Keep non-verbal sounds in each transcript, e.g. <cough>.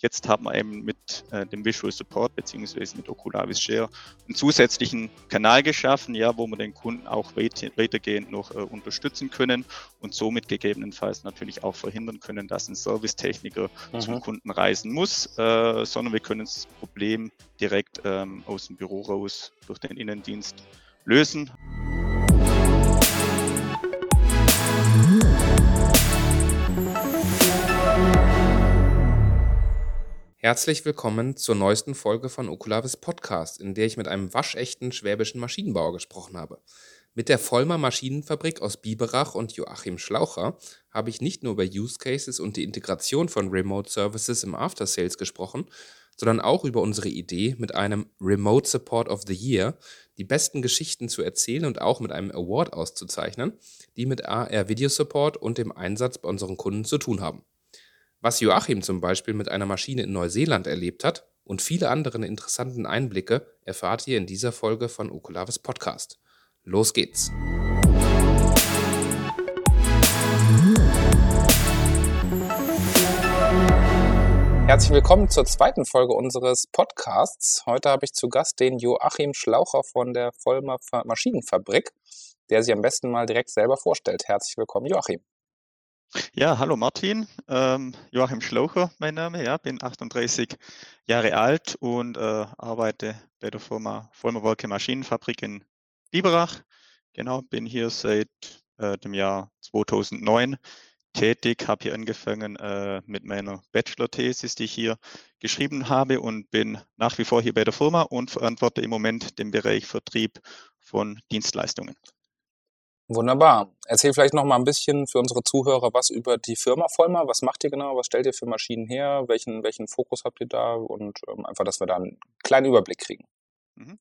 Jetzt haben wir eben mit äh, dem Visual Support beziehungsweise mit Oculavis Share einen zusätzlichen Kanal geschaffen, ja, wo wir den Kunden auch weit, weitergehend noch äh, unterstützen können und somit gegebenenfalls natürlich auch verhindern können, dass ein Servicetechniker mhm. zum Kunden reisen muss, äh, sondern wir können das Problem direkt ähm, aus dem Büro raus durch den Innendienst lösen. Herzlich willkommen zur neuesten Folge von Okulavis Podcast, in der ich mit einem waschechten schwäbischen Maschinenbauer gesprochen habe. Mit der Vollmer Maschinenfabrik aus Biberach und Joachim Schlaucher habe ich nicht nur über Use Cases und die Integration von Remote Services im After Sales gesprochen, sondern auch über unsere Idee, mit einem Remote Support of the Year die besten Geschichten zu erzählen und auch mit einem Award auszuzeichnen, die mit AR Video Support und dem Einsatz bei unseren Kunden zu tun haben. Was Joachim zum Beispiel mit einer Maschine in Neuseeland erlebt hat und viele andere interessanten Einblicke erfahrt ihr in dieser Folge von Okulavis Podcast. Los geht's! Herzlich willkommen zur zweiten Folge unseres Podcasts. Heute habe ich zu Gast den Joachim Schlaucher von der Vollmer Maschinenfabrik, der sich am besten mal direkt selber vorstellt. Herzlich willkommen, Joachim. Ja, hallo Martin, ähm, Joachim Schlaucher, mein Name, ja, bin 38 Jahre alt und äh, arbeite bei der Firma Vollmerwerke Maschinenfabrik in Biberach. Genau, bin hier seit äh, dem Jahr 2009 tätig, habe hier angefangen äh, mit meiner Bachelor-Thesis, die ich hier geschrieben habe und bin nach wie vor hier bei der Firma und verantworte im Moment den Bereich Vertrieb von Dienstleistungen. Wunderbar. Erzähl vielleicht noch mal ein bisschen für unsere Zuhörer was über die Firma Vollmer. Was macht ihr genau? Was stellt ihr für Maschinen her? Welchen, welchen Fokus habt ihr da? Und ähm, einfach, dass wir da einen kleinen Überblick kriegen. Mhm.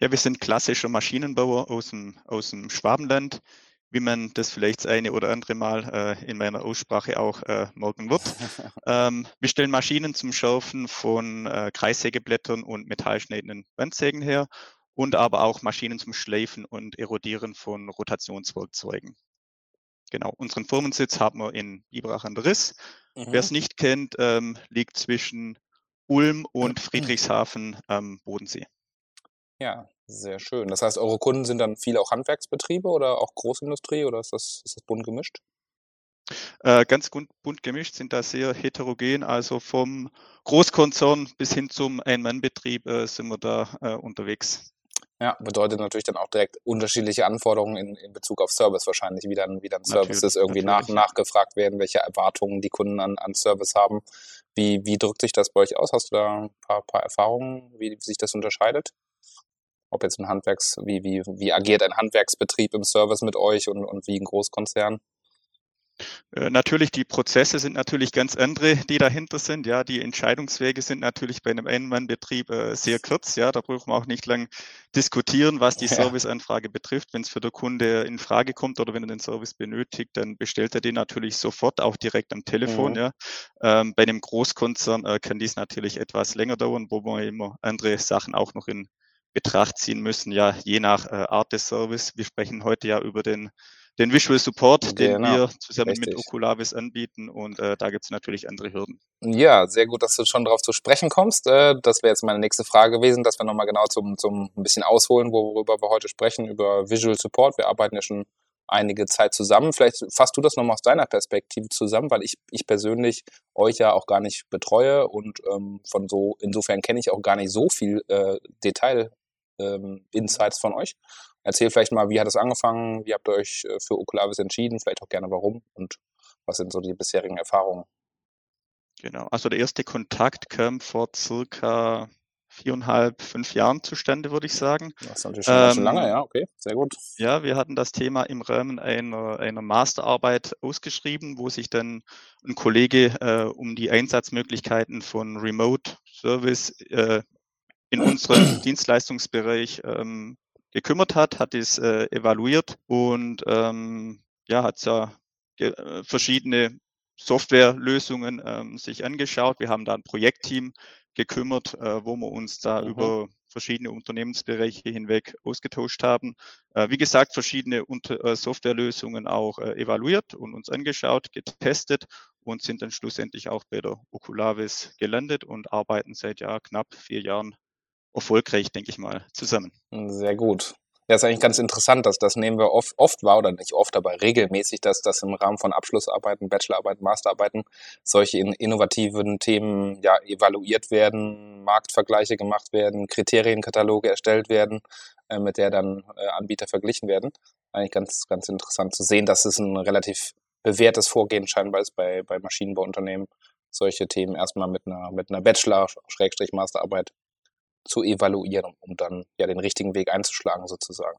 Ja, wir sind klassischer Maschinenbauer aus dem, aus dem Schwabenland, wie man das vielleicht das eine oder andere Mal äh, in meiner Aussprache auch äh, merken wird. <laughs> ähm, wir stellen Maschinen zum Schärfen von äh, Kreissägeblättern und metallschneidenden Wandsägen her und aber auch Maschinen zum Schleifen und Erodieren von Rotationswerkzeugen. Genau, unseren Firmensitz haben wir in Biberach an der Riss. Mhm. Wer es nicht kennt, ähm, liegt zwischen Ulm und Friedrichshafen am Bodensee. Ja, sehr schön. Das heißt, eure Kunden sind dann viele auch Handwerksbetriebe oder auch Großindustrie oder ist das, ist das bunt gemischt? Äh, ganz bunt gemischt sind da sehr heterogen, also vom Großkonzern bis hin zum Ein-Mann-Betrieb äh, sind wir da äh, unterwegs. Ja, bedeutet natürlich dann auch direkt unterschiedliche Anforderungen in, in Bezug auf Service wahrscheinlich, wie dann, wie dann Services irgendwie nach, nachgefragt werden, welche Erwartungen die Kunden an, an Service haben. Wie, wie drückt sich das bei euch aus? Hast du da ein paar, paar Erfahrungen, wie, wie sich das unterscheidet? Ob jetzt ein Handwerks, wie, wie, wie agiert ein Handwerksbetrieb im Service mit euch und, und wie ein Großkonzern? Äh, natürlich, die Prozesse sind natürlich ganz andere, die dahinter sind. Ja, die Entscheidungswege sind natürlich bei einem Ein-Mann-Betrieb äh, sehr kurz. Ja, da brauchen wir auch nicht lang diskutieren, was die ja. Serviceanfrage betrifft. Wenn es für den Kunde in Frage kommt oder wenn er den Service benötigt, dann bestellt er den natürlich sofort, auch direkt am Telefon. Mhm. Ja, ähm, bei einem Großkonzern äh, kann dies natürlich etwas länger dauern, wo wir immer andere Sachen auch noch in Betracht ziehen müssen. Ja, je nach äh, Art des Service. Wir sprechen heute ja über den den Visual Support, den genau. wir zusammen Richtig. mit Oculavis anbieten und äh, da gibt es natürlich andere Hürden. Ja, sehr gut, dass du schon darauf zu sprechen kommst. Äh, das wäre jetzt meine nächste Frage gewesen, dass wir nochmal genau zum, zum ein bisschen ausholen, worüber wir heute sprechen, über Visual Support. Wir arbeiten ja schon einige Zeit zusammen. Vielleicht fasst du das nochmal aus deiner Perspektive zusammen, weil ich, ich persönlich euch ja auch gar nicht betreue und ähm, von so, insofern kenne ich auch gar nicht so viel äh, Detail ähm, Insights von euch. Erzähl vielleicht mal, wie hat es angefangen, wie habt ihr euch äh, für Oculavis entschieden, vielleicht auch gerne warum und was sind so die bisherigen Erfahrungen? Genau, also der erste Kontakt kam vor circa viereinhalb, fünf Jahren zustande, würde ich sagen. Das ist natürlich schon, ähm, schon lange, ja, okay, sehr gut. Ja, wir hatten das Thema im Rahmen einer, einer Masterarbeit ausgeschrieben, wo sich dann ein Kollege äh, um die Einsatzmöglichkeiten von Remote Service äh, in unserem <clears throat> Dienstleistungsbereich ähm, gekümmert hat, hat es äh, evaluiert und ähm, ja, hat ja äh, verschiedene Softwarelösungen ähm, sich angeschaut. Wir haben da ein Projektteam gekümmert, äh, wo wir uns da mhm. über verschiedene Unternehmensbereiche hinweg ausgetauscht haben. Äh, wie gesagt, verschiedene Unter äh, Softwarelösungen auch äh, evaluiert und uns angeschaut, getestet und sind dann schlussendlich auch bei der Oculavis gelandet und arbeiten seit ja knapp vier Jahren erfolgreich, denke ich mal, zusammen. Sehr gut. Ja, ist eigentlich ganz interessant, dass das nehmen wir oft, oft wahr oder nicht oft, aber regelmäßig, dass das im Rahmen von Abschlussarbeiten, Bachelorarbeiten, Masterarbeiten solche innovativen Themen ja evaluiert werden, Marktvergleiche gemacht werden, Kriterienkataloge erstellt werden, äh, mit der dann äh, Anbieter verglichen werden. Eigentlich ganz, ganz interessant zu sehen, dass es ein relativ bewährtes Vorgehen scheinbar ist bei, bei Maschinenbauunternehmen, solche Themen erstmal mit einer, mit einer Bachelor-Masterarbeit zu evaluieren, um dann ja den richtigen Weg einzuschlagen sozusagen.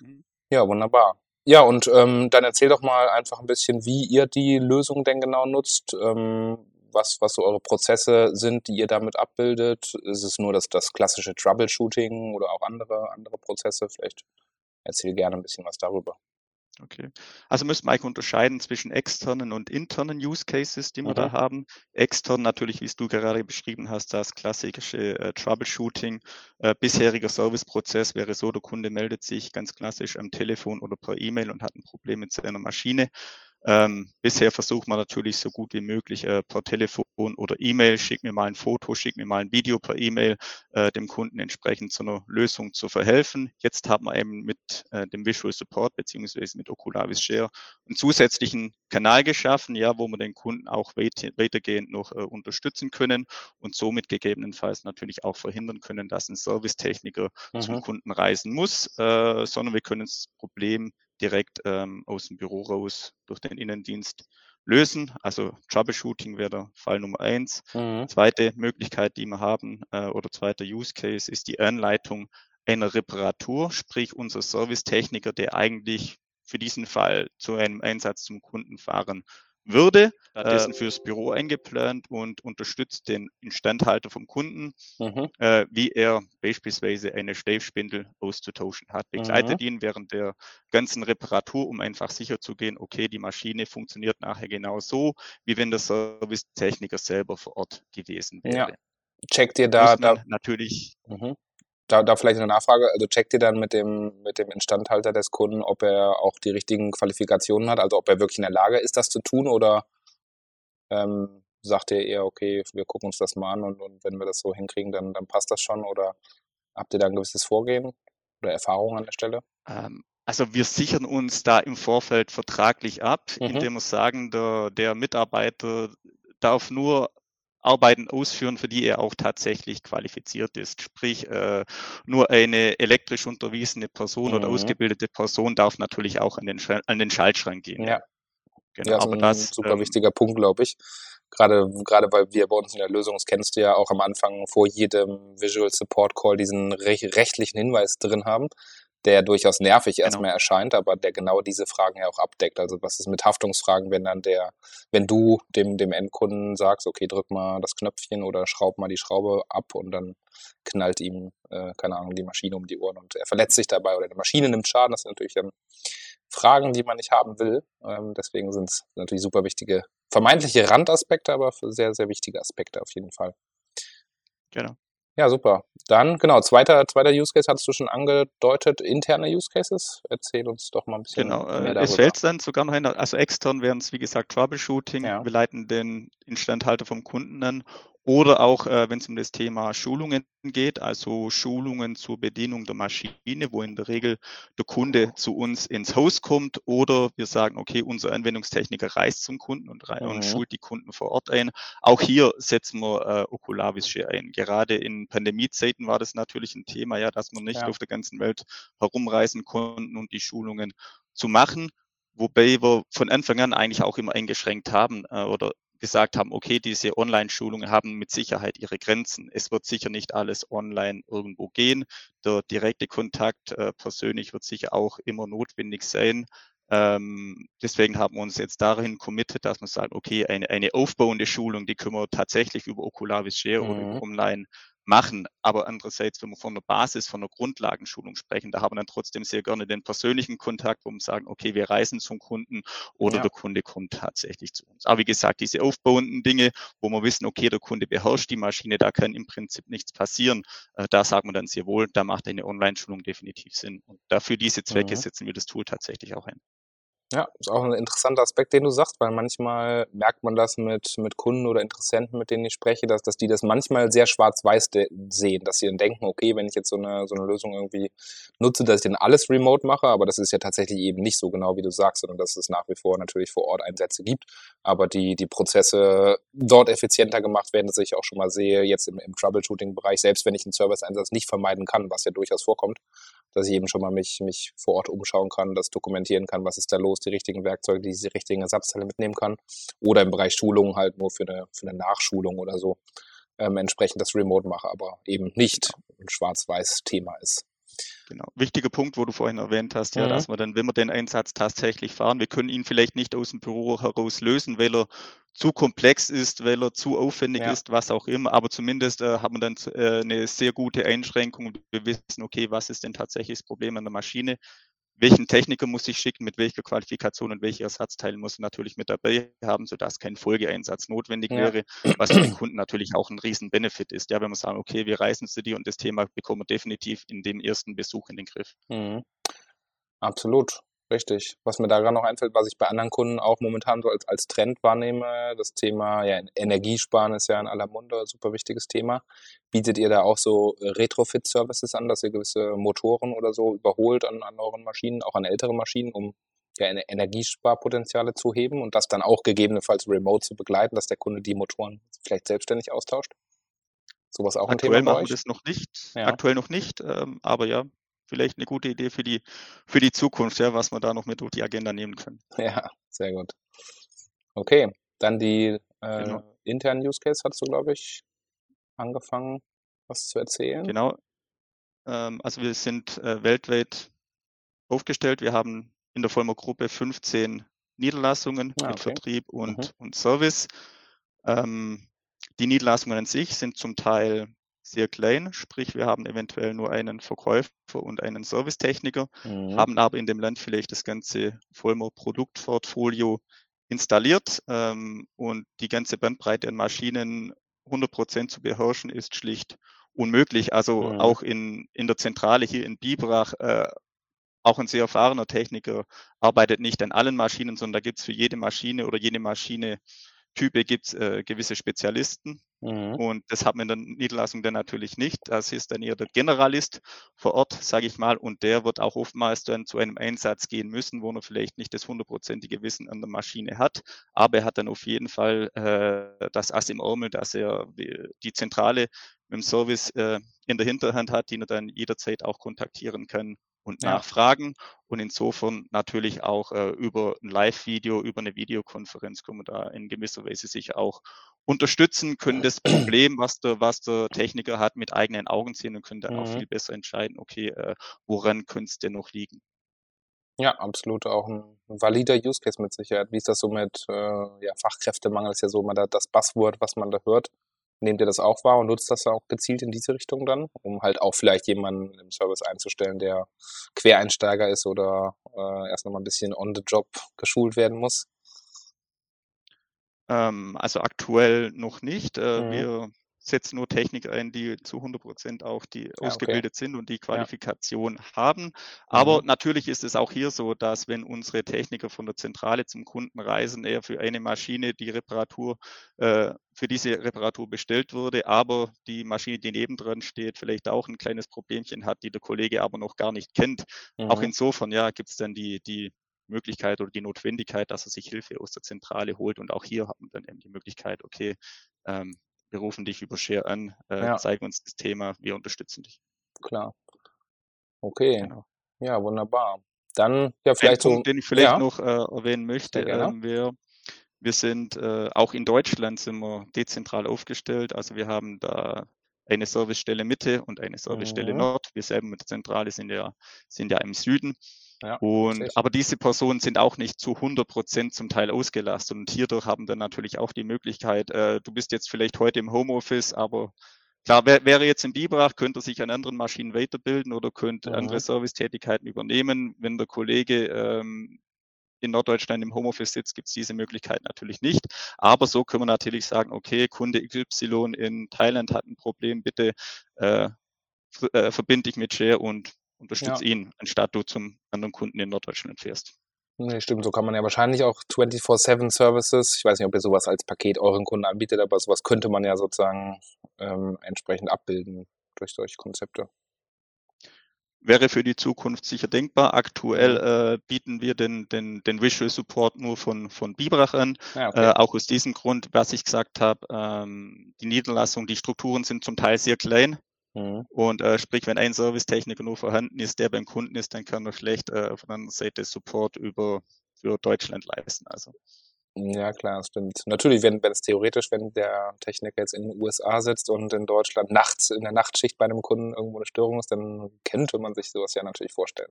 Mhm. Ja, wunderbar. Ja, und ähm, dann erzähl doch mal einfach ein bisschen, wie ihr die Lösung denn genau nutzt, ähm, was, was so eure Prozesse sind, die ihr damit abbildet. Ist es nur das, das klassische Troubleshooting oder auch andere, andere Prozesse? Vielleicht erzähl gerne ein bisschen was darüber. Okay. Also müssen wir eigentlich unterscheiden zwischen externen und internen Use Cases, die wir mhm. da haben. Extern natürlich, wie es du gerade beschrieben hast, das klassische äh, Troubleshooting. Äh, bisheriger Serviceprozess wäre so, der Kunde meldet sich ganz klassisch am Telefon oder per E-Mail und hat ein Problem mit seiner Maschine. Ähm, bisher versucht man natürlich so gut wie möglich äh, per Telefon oder E-Mail, schick mir mal ein Foto, schick mir mal ein Video per E-Mail, äh, dem Kunden entsprechend zu einer Lösung zu verhelfen. Jetzt haben wir eben mit äh, dem Visual Support beziehungsweise mit Oculavis Share einen zusätzlichen Kanal geschaffen, ja, wo wir den Kunden auch weit, weitergehend noch äh, unterstützen können und somit gegebenenfalls natürlich auch verhindern können, dass ein Servicetechniker mhm. zum Kunden reisen muss, äh, sondern wir können das Problem direkt ähm, aus dem Büro raus durch den Innendienst lösen. Also Troubleshooting wäre der Fall Nummer eins. Mhm. Zweite Möglichkeit, die wir haben, äh, oder zweiter Use Case ist die Anleitung einer Reparatur, sprich unser Servicetechniker, der eigentlich für diesen Fall zu einem Einsatz zum Kunden fahren würde, stattdessen äh, fürs Büro eingeplant und unterstützt den Instandhalter vom Kunden, mhm. äh, wie er beispielsweise eine Schleifspindel auszutauschen hat. Begleitet mhm. ihn während der ganzen Reparatur, um einfach sicher zu gehen, okay, die Maschine funktioniert nachher genau so, wie wenn der Servicetechniker selber vor Ort gewesen wäre. Ja. Checkt ihr da, da natürlich mhm da, da vielleicht eine Nachfrage. Also checkt ihr dann mit dem, mit dem Instandhalter des Kunden, ob er auch die richtigen Qualifikationen hat, also ob er wirklich in der Lage ist, das zu tun oder ähm, sagt ihr eher, okay, wir gucken uns das mal an und, und wenn wir das so hinkriegen, dann, dann passt das schon oder habt ihr da ein gewisses Vorgehen oder Erfahrung an der Stelle? Ähm, also wir sichern uns da im Vorfeld vertraglich ab, mhm. indem wir sagen, der, der Mitarbeiter darf nur Arbeiten ausführen, für die er auch tatsächlich qualifiziert ist. Sprich, äh, nur eine elektrisch unterwiesene Person mhm. oder ausgebildete Person darf natürlich auch an den, an den Schaltschrank gehen. Ja, genau, ja das ist ein das, super ähm, wichtiger Punkt, glaube ich. Gerade, gerade weil wir bei uns in der Lösung, das kennst du ja auch am Anfang vor jedem Visual Support Call diesen rechtlichen Hinweis drin haben der durchaus nervig genau. erstmal erscheint, aber der genau diese Fragen ja auch abdeckt. Also was ist mit Haftungsfragen, wenn dann der, wenn du dem, dem Endkunden sagst, okay, drück mal das Knöpfchen oder schraub mal die Schraube ab und dann knallt ihm, äh, keine Ahnung, die Maschine um die Ohren und er verletzt sich dabei oder die Maschine nimmt Schaden. Das sind natürlich dann Fragen, die man nicht haben will. Ähm, deswegen sind es natürlich super wichtige, vermeintliche Randaspekte, aber sehr, sehr wichtige Aspekte auf jeden Fall. Genau. Ja, super. Dann, genau, zweiter, zweiter Use Case hattest du schon angedeutet, interne Use Cases. Erzähl uns doch mal ein bisschen genau, mehr darüber. Es fällt dann sogar noch hin, also extern wären es, wie gesagt, Troubleshooting. Ja. Wir leiten den Instandhalter vom Kunden an oder auch, äh, wenn es um das Thema Schulungen geht, also Schulungen zur Bedienung der Maschine, wo in der Regel der Kunde zu uns ins Haus kommt oder wir sagen, okay, unser Anwendungstechniker reist zum Kunden und, mhm. und schult die Kunden vor Ort ein. Auch hier setzen wir äh, Oculavis ein. Gerade in Pandemiezeiten war das natürlich ein Thema, ja, dass man nicht ja. auf der ganzen Welt herumreisen konnten und die Schulungen zu machen wobei wir von Anfang an eigentlich auch immer eingeschränkt haben äh, oder gesagt haben, okay, diese Online-Schulungen haben mit Sicherheit ihre Grenzen. Es wird sicher nicht alles online irgendwo gehen. Der direkte Kontakt äh, persönlich wird sicher auch immer notwendig sein. Ähm, deswegen haben wir uns jetzt darin committed, dass wir sagen, okay, eine, eine aufbauende Schulung, die können wir tatsächlich über Oculavis Share mhm. oder über online machen. Aber andererseits, wenn wir von der Basis, von der Grundlagenschulung sprechen, da haben wir dann trotzdem sehr gerne den persönlichen Kontakt, wo wir sagen, okay, wir reisen zum Kunden oder ja. der Kunde kommt tatsächlich zu uns. Aber wie gesagt, diese aufbauenden Dinge, wo wir wissen, okay, der Kunde beherrscht die Maschine, da kann im Prinzip nichts passieren, äh, da sagen wir dann sehr wohl, da macht eine Online-Schulung definitiv Sinn. Und dafür diese Zwecke mhm. setzen wir das Tool tatsächlich auch ein. Ja, ist auch ein interessanter Aspekt, den du sagst, weil manchmal merkt man das mit, mit Kunden oder Interessenten, mit denen ich spreche, dass, dass die das manchmal sehr schwarz-weiß sehen, dass sie dann denken, okay, wenn ich jetzt so eine, so eine Lösung irgendwie nutze, dass ich dann alles remote mache, aber das ist ja tatsächlich eben nicht so genau, wie du sagst, sondern dass es nach wie vor natürlich vor Ort Einsätze gibt, aber die, die Prozesse dort effizienter gemacht werden, dass ich auch schon mal sehe, jetzt im, im Troubleshooting-Bereich, selbst wenn ich einen Service-Einsatz nicht vermeiden kann, was ja durchaus vorkommt, dass ich eben schon mal mich, mich vor Ort umschauen kann, das dokumentieren kann, was ist da los, die richtigen Werkzeuge, die, die richtigen Ersatzteile mitnehmen kann. Oder im Bereich Schulungen halt nur für eine, für eine Nachschulung oder so ähm, entsprechend das Remote mache, aber eben nicht ein Schwarz-Weiß-Thema ist. Genau. Wichtiger Punkt, wo du vorhin erwähnt hast, ja, mhm. dass wir dann, wenn wir den Einsatz tatsächlich fahren, wir können ihn vielleicht nicht aus dem Büro heraus lösen, weil er zu komplex ist, weil er zu aufwendig ja. ist, was auch immer, aber zumindest äh, haben wir dann äh, eine sehr gute Einschränkung. Wir wissen, okay, was ist denn tatsächlich das Problem an der Maschine? Welchen Techniker muss ich schicken, mit welcher Qualifikation und welche Ersatzteile muss ich natürlich mit dabei haben, sodass kein Folgeeinsatz notwendig ja. wäre, was für den Kunden natürlich auch ein riesen Benefit ist. Ja, wenn wir sagen, okay, wir reisen zu dir und das Thema bekommen wir definitiv in dem ersten Besuch in den Griff. Mhm. Absolut. Richtig. Was mir da gerade noch einfällt, was ich bei anderen Kunden auch momentan so als, als Trend wahrnehme, das Thema ja, Energiesparen ist ja in aller Munde, super wichtiges Thema. Bietet ihr da auch so äh, Retrofit-Services an, dass ihr gewisse Motoren oder so überholt an, an euren Maschinen, auch an ältere Maschinen, um ja, Energiesparpotenziale zu heben und das dann auch gegebenenfalls remote zu begleiten, dass der Kunde die Motoren vielleicht selbstständig austauscht? Sowas auch Aktuell ein Thema machen wir das noch nicht. Ja. Aktuell noch nicht, ähm, aber ja, vielleicht eine gute Idee für die, für die Zukunft, ja, was wir da noch mit durch die Agenda nehmen können. <laughs> Ja, sehr gut. Okay, dann die äh, genau. internen Use Case hast du, glaube ich, angefangen, was zu erzählen. Genau. Ähm, also wir sind äh, weltweit aufgestellt. Wir haben in der Vollmer Gruppe 15 Niederlassungen ah, okay. mit Vertrieb und, mhm. und Service. Ähm, die Niederlassungen an sich sind zum Teil sehr klein, sprich wir haben eventuell nur einen Verkäufer und einen Servicetechniker, mhm. haben aber in dem Land vielleicht das ganze Vollmer Produktportfolio installiert ähm, und die ganze Bandbreite an Maschinen 100 Prozent zu beherrschen ist schlicht unmöglich. Also mhm. auch in, in der Zentrale hier in Biberach, äh, auch ein sehr erfahrener Techniker arbeitet nicht an allen Maschinen, sondern da gibt es für jede Maschine oder jede Maschine Type gibt es äh, gewisse Spezialisten. Mhm. Und das hat man in der Niederlassung dann natürlich nicht. Das ist dann eher der Generalist vor Ort, sage ich mal. Und der wird auch oftmals dann zu einem Einsatz gehen müssen, wo er vielleicht nicht das hundertprozentige Wissen an der Maschine hat. Aber er hat dann auf jeden Fall äh, das Ass im Ärmel, dass er die Zentrale dem Service äh, in der Hinterhand hat, den er dann jederzeit auch kontaktieren kann und ja. nachfragen. Und insofern natürlich auch äh, über ein Live-Video, über eine Videokonferenz können wir da in gewisser Weise sich auch unterstützen, können das Problem, was der, was der Techniker hat, mit eigenen Augen sehen und können dann mhm. auch viel besser entscheiden, okay, äh, woran könnte es denn noch liegen. Ja, absolut auch ein valider Use Case mit Sicherheit. Wie ist das so mit äh, ja, Fachkräftemangel? Ist ja so immer das Buzzword, was man da hört. Nehmt ihr das auch wahr und nutzt das auch gezielt in diese Richtung dann, um halt auch vielleicht jemanden im Service einzustellen, der Quereinsteiger ist oder äh, erst nochmal ein bisschen on the job geschult werden muss? Ähm, also aktuell noch nicht. Äh, mhm. Wir setzen nur Technik ein, die zu 100 Prozent auch die ja, ausgebildet okay. sind und die Qualifikation ja. haben. Aber mhm. natürlich ist es auch hier so, dass wenn unsere Techniker von der Zentrale zum Kunden reisen, er für eine Maschine die Reparatur, äh, für diese Reparatur bestellt wurde, aber die Maschine, die nebendran steht, vielleicht auch ein kleines Problemchen hat, die der Kollege aber noch gar nicht kennt. Mhm. Auch insofern, ja, gibt es dann die, die Möglichkeit oder die Notwendigkeit, dass er sich Hilfe aus der Zentrale holt. Und auch hier hat man dann eben die Möglichkeit, okay, ähm, wir rufen dich über Share an, äh, ja. zeigen uns das Thema, wir unterstützen dich. Klar. Okay. Genau. Ja, wunderbar. Dann ja vielleicht Ein Punkt, so, den ich vielleicht ja. noch äh, erwähnen möchte. Ähm, wir, wir sind äh, auch in Deutschland sind wir dezentral aufgestellt. Also wir haben da eine Servicestelle Mitte und eine Servicestelle mhm. Nord. Wir selber mit der Zentrale sind ja, sind ja im Süden. Ja, und, aber diese Personen sind auch nicht zu 100 Prozent zum Teil ausgelastet und hierdurch haben dann natürlich auch die Möglichkeit, äh, du bist jetzt vielleicht heute im Homeoffice, aber klar, wär, wäre jetzt im Biberach, könnte sich an anderen Maschinen weiterbilden oder könnte mhm. andere Servicetätigkeiten übernehmen. Wenn der Kollege ähm, in Norddeutschland im Homeoffice sitzt, gibt es diese Möglichkeit natürlich nicht. Aber so können wir natürlich sagen, okay, Kunde XY in Thailand hat ein Problem, bitte äh, äh, verbinde dich mit Share und unterstütze ja. ihn, anstatt du zum anderen Kunden in Norddeutschland fährst. Nee, stimmt, so kann man ja wahrscheinlich auch 24-7 Services, ich weiß nicht, ob ihr sowas als Paket euren Kunden anbietet, aber sowas könnte man ja sozusagen ähm, entsprechend abbilden durch solche Konzepte wäre für die Zukunft sicher denkbar. Aktuell mhm. äh, bieten wir den, den, den Visual Support nur von, von Bibrach an. Ja, okay. äh, auch aus diesem Grund, was ich gesagt habe, ähm, die Niederlassung, die Strukturen sind zum Teil sehr klein. Mhm. Und äh, sprich, wenn ein Servicetechniker nur vorhanden ist, der beim Kunden ist, dann kann er schlecht äh, von der anderen Seite Support über für Deutschland leisten. Also ja, klar, stimmt. Natürlich, wenn wenn es theoretisch, wenn der Techniker jetzt in den USA sitzt und in Deutschland nachts in der Nachtschicht bei einem Kunden irgendwo eine Störung ist, dann könnte man sich sowas ja natürlich vorstellen.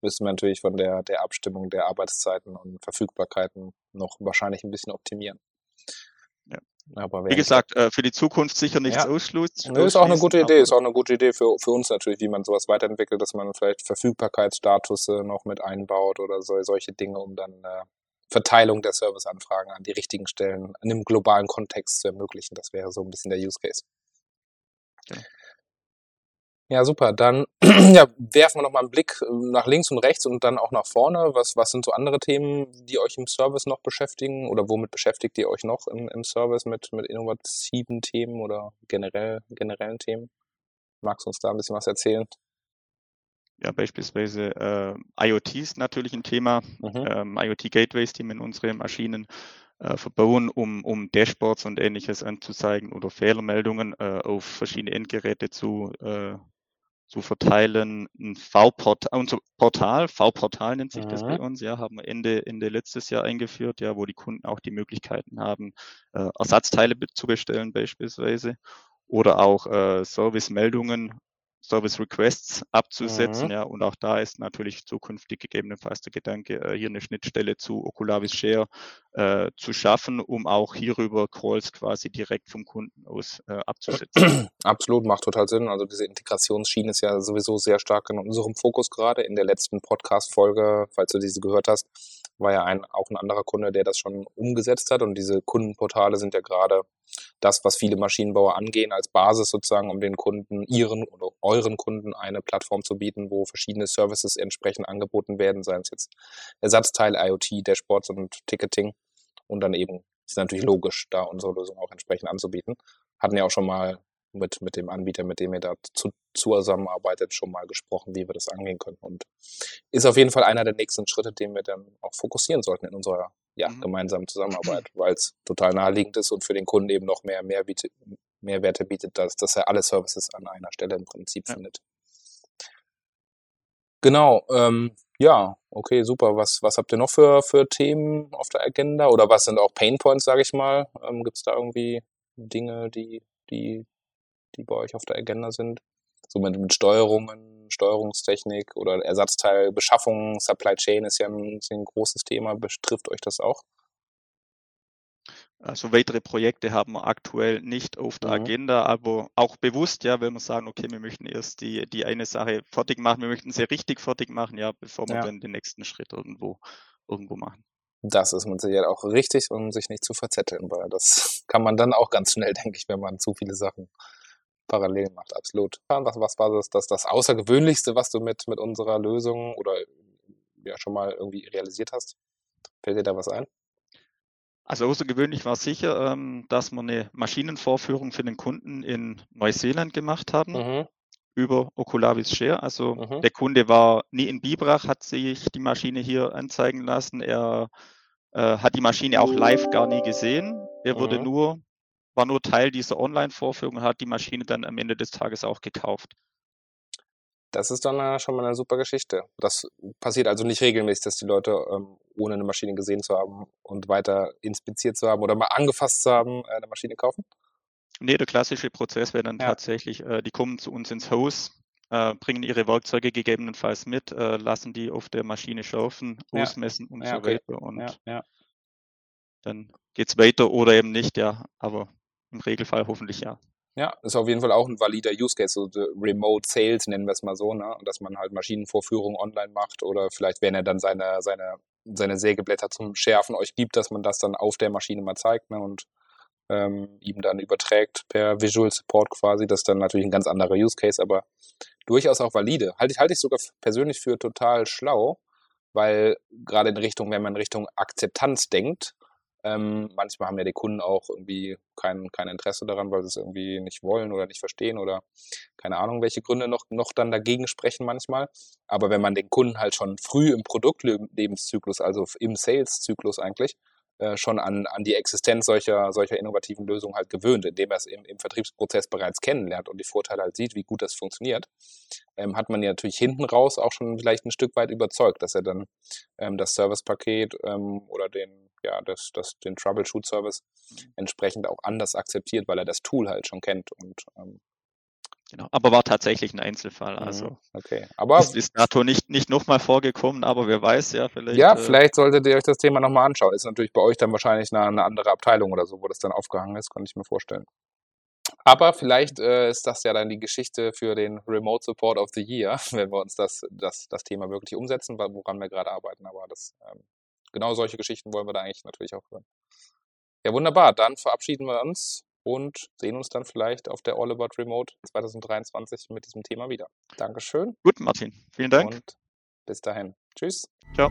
Müsste man natürlich von der der Abstimmung der Arbeitszeiten und Verfügbarkeiten noch wahrscheinlich ein bisschen optimieren. Aber Wie gesagt, äh, für die Zukunft sicher nichts ja. ausschließen. Nee, ist auch eine gute Idee, ist auch eine gute Idee für, für uns natürlich, wie man sowas weiterentwickelt, dass man vielleicht Verfügbarkeitsstatus noch mit einbaut oder so, solche Dinge, um dann äh, Verteilung der Serviceanfragen an die richtigen Stellen in einem globalen Kontext zu ermöglichen. Das wäre so ein bisschen der Use Case. Ja. Ja, super. Dann <clears throat> ja, werfen wir noch mal einen Blick äh, nach links und rechts und dann auch nach vorne. Was, was sind so andere Themen, die euch im Service noch beschäftigen? Oder womit beschäftigt ihr euch noch im, im Service mit, mit innovativen Themen oder generell, generellen Themen? Magst du uns da ein bisschen was erzählen? ja, beispielsweise äh, IoT ist natürlich ein Thema, mhm. ähm, IoT-Gateways, die wir in unsere Maschinen äh, verbauen, um, um Dashboards und ähnliches anzuzeigen oder Fehlermeldungen äh, auf verschiedene Endgeräte zu, äh, zu verteilen. Ein V-Portal, unser Portal, V-Portal nennt sich mhm. das bei uns, ja, haben wir Ende, Ende letztes Jahr eingeführt, ja, wo die Kunden auch die Möglichkeiten haben, äh, Ersatzteile zu bestellen beispielsweise oder auch äh, Servicemeldungen Service Requests abzusetzen. Mhm. Ja, und auch da ist natürlich zukünftig gegebenenfalls der Gedanke, äh, hier eine Schnittstelle zu Oculavis Share äh, zu schaffen, um auch hierüber Calls quasi direkt vom Kunden aus äh, abzusetzen. <clears throat> Absolut, macht total Sinn. Also diese Integrationsschiene ist ja sowieso sehr stark in unserem Fokus gerade. In der letzten Podcast-Folge, falls du diese gehört hast, war ja ein, auch ein anderer Kunde, der das schon umgesetzt hat. Und diese Kundenportale sind ja gerade das, was viele Maschinenbauer angehen, als Basis sozusagen, um den Kunden, ihren oder euren Kunden eine Plattform zu bieten, wo verschiedene Services entsprechend angeboten werden, seien es jetzt Ersatzteil, IoT, Dashboards und Ticketing. Und dann eben ist natürlich logisch, da unsere Lösung auch entsprechend anzubieten. Hatten ja auch schon mal mit, mit dem Anbieter, mit dem ihr da zu, zusammenarbeitet, schon mal gesprochen, wie wir das angehen können. Und ist auf jeden Fall einer der nächsten Schritte, den wir dann auch fokussieren sollten in unserer ja, mhm. gemeinsamen Zusammenarbeit, <clears throat> weil es total naheliegend ist und für den Kunden eben noch mehr, mehr bietet, Mehrwerte bietet, dass, dass er alle Services an einer Stelle im Prinzip ja. findet. Genau, ähm, ja, okay, super. Was, was habt ihr noch für, für Themen auf der Agenda? Oder was sind auch Painpoints, sage ich mal? Ähm, Gibt es da irgendwie Dinge, die, die, die bei euch auf der Agenda sind? So mit, mit Steuerungen, Steuerungstechnik oder Ersatzteilbeschaffung, Supply Chain ist ja ein, ist ein großes Thema. Betrifft euch das auch? Also weitere Projekte haben wir aktuell nicht auf der mhm. Agenda, aber auch bewusst, ja, wenn wir sagen, okay, wir möchten erst die, die eine Sache fertig machen, wir möchten sie richtig fertig machen, ja, bevor wir ja. dann den nächsten Schritt irgendwo, irgendwo machen. Das ist mit Sicherheit auch richtig, um sich nicht zu verzetteln, weil das kann man dann auch ganz schnell, <laughs> denke ich, wenn man zu viele Sachen parallel macht, absolut. Was, was war das, das, das Außergewöhnlichste, was du mit, mit unserer Lösung oder ja schon mal irgendwie realisiert hast? Fällt dir da was ein? Also außergewöhnlich war sicher, ähm, dass wir eine Maschinenvorführung für den Kunden in Neuseeland gemacht haben mhm. über Oculavis Share. Also mhm. der Kunde war nie in Bibrach, hat sich die Maschine hier anzeigen lassen. Er äh, hat die Maschine auch live gar nie gesehen. Er wurde mhm. nur war nur Teil dieser Online-Vorführung und hat die Maschine dann am Ende des Tages auch gekauft. Das ist dann äh, schon mal eine super Geschichte. Das passiert also nicht regelmäßig, dass die Leute, ähm, ohne eine Maschine gesehen zu haben und weiter inspiziert zu haben oder mal angefasst zu haben, äh, eine Maschine kaufen? Nee, der klassische Prozess wäre dann ja. tatsächlich, äh, die kommen zu uns ins Haus, bringen ihre Werkzeuge gegebenenfalls mit, lassen die auf der Maschine schaufen, ja. ausmessen und ja, so okay. weiter. Und dann geht es weiter oder eben nicht, ja. Aber im Regelfall hoffentlich ja. Ja, ist auf jeden Fall auch ein valider Use Case, so Remote Sales nennen wir es mal so, ne? dass man halt Maschinenvorführungen online macht oder vielleicht, wenn er dann seine, seine, seine Sägeblätter zum Schärfen euch gibt, dass man das dann auf der Maschine mal zeigt ne? und ähm, ihm dann überträgt per Visual Support quasi. Das ist dann natürlich ein ganz anderer Use Case, aber durchaus auch valide. Halte ich, halte ich sogar persönlich für total schlau, weil gerade in Richtung, wenn man in Richtung Akzeptanz denkt, ähm, manchmal haben ja die Kunden auch irgendwie kein, kein Interesse daran, weil sie es irgendwie nicht wollen oder nicht verstehen oder keine Ahnung, welche Gründe noch, noch dann dagegen sprechen manchmal. Aber wenn man den Kunden halt schon früh im Produktlebenszyklus, also im Sales-Zyklus eigentlich, äh, schon an, an die Existenz solcher, solcher innovativen Lösungen halt gewöhnt, indem er es im, im Vertriebsprozess bereits kennenlernt und die Vorteile halt sieht, wie gut das funktioniert, ähm, hat man ja natürlich hinten raus auch schon vielleicht ein Stück weit überzeugt, dass er dann ähm, das Servicepaket ähm, oder den, ja, das, das, den Troubleshoot-Service entsprechend auch anders akzeptiert, weil er das Tool halt schon kennt und ähm, Genau, aber war tatsächlich ein Einzelfall. Mhm, also okay, aber ist bis dato nicht, nicht nochmal vorgekommen, aber wer weiß ja vielleicht. Ja, äh, vielleicht solltet ihr euch das Thema nochmal anschauen. Ist natürlich bei euch dann wahrscheinlich eine, eine, andere Abteilung oder so, wo das dann aufgehangen ist, kann ich mir vorstellen. Aber vielleicht äh, ist das ja dann die Geschichte für den Remote Support of the Year, <laughs> wenn wir uns das, das, das Thema wirklich umsetzen, woran wir gerade arbeiten. Aber das, ähm, genau solche Geschichten wollen wir da eigentlich natürlich auch hören. Ja, wunderbar. Dann verabschieden wir uns und sehen uns dann vielleicht auf der All About Remote 2023 mit diesem Thema wieder. Dankeschön. Gut, Martin. Vielen Dank. Und bis dahin. Tschüss. Ciao.